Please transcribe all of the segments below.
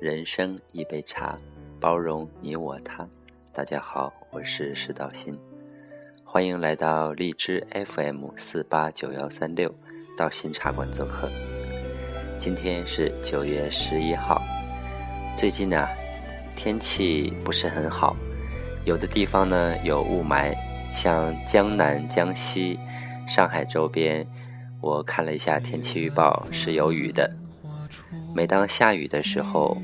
人生一杯茶，包容你我他。大家好，我是石道新，欢迎来到荔枝 FM 四八九幺三六道心茶馆做客。今天是九月十一号，最近呢天气不是很好，有的地方呢有雾霾，像江南、江西、上海周边，我看了一下天气预报是有雨的。每当下雨的时候，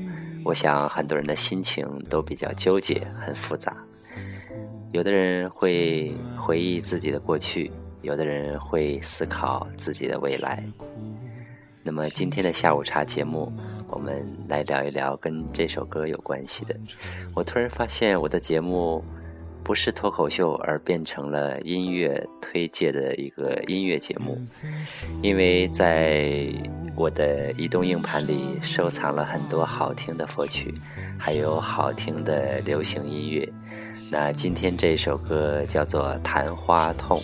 我想很多人的心情都比较纠结，很复杂。有的人会回忆自己的过去，有的人会思考自己的未来。那么今天的下午茶节目，我们来聊一聊跟这首歌有关系的。我突然发现我的节目。不是脱口秀，而变成了音乐推介的一个音乐节目。因为在我的移动硬盘里收藏了很多好听的佛曲，还有好听的流行音乐。那今天这首歌叫做《昙花痛》，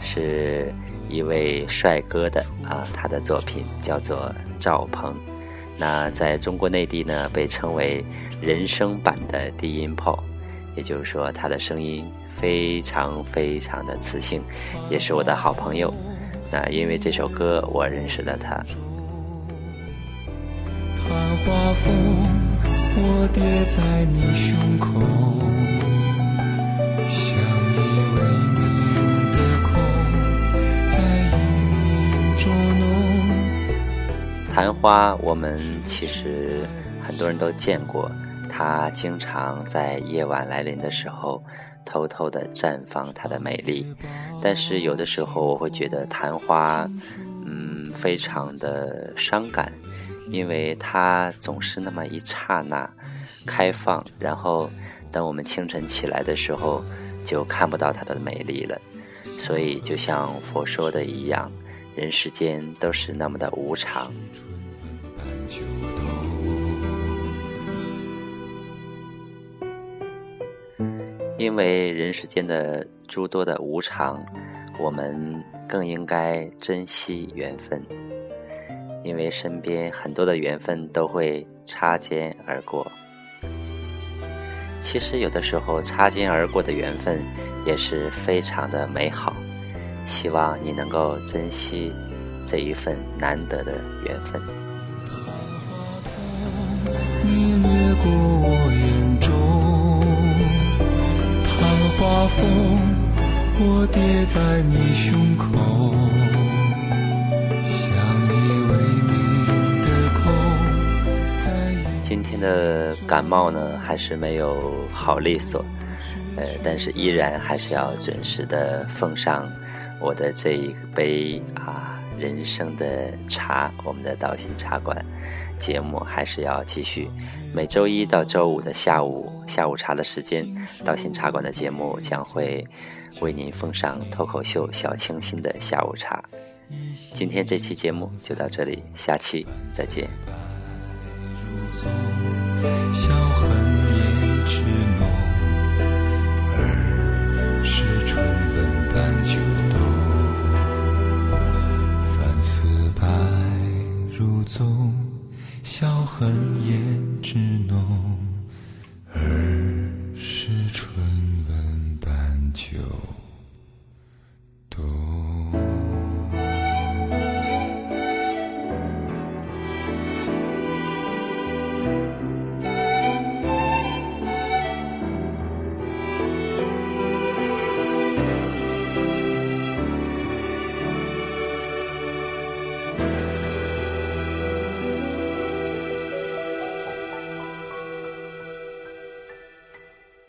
是一位帅哥的啊，他的作品叫做赵鹏。那在中国内地呢，被称为人声版的低音炮。也就是说，他的声音非常非常的磁性，也是我的好朋友。那因为这首歌，我认识了他。昙花，我们其实很多人都见过。它经常在夜晚来临的时候，偷偷的绽放它的美丽。但是有的时候，我会觉得昙花，嗯，非常的伤感，因为它总是那么一刹那开放，然后等我们清晨起来的时候，就看不到它的美丽了。所以，就像佛说的一样，人世间都是那么的无常。因为人世间的诸多的无常，我们更应该珍惜缘分。因为身边很多的缘分都会擦肩而过。其实有的时候擦肩而过的缘分也是非常的美好。希望你能够珍惜这一份难得的缘分。花你掠过我眼风，我跌在你胸口，相依为命的空。今天的感冒呢，还是没有好利索，呃，但是依然还是要准时的奉上我的这一杯啊。人生的茶，我们的道心茶馆节目还是要继续。每周一到周五的下午下午茶的时间，道心茶馆的节目将会为您奉上脱口秀小清新的下午茶。今天这期节目就到这里，下期再见。恨胭脂浓，儿时春温半酒冻。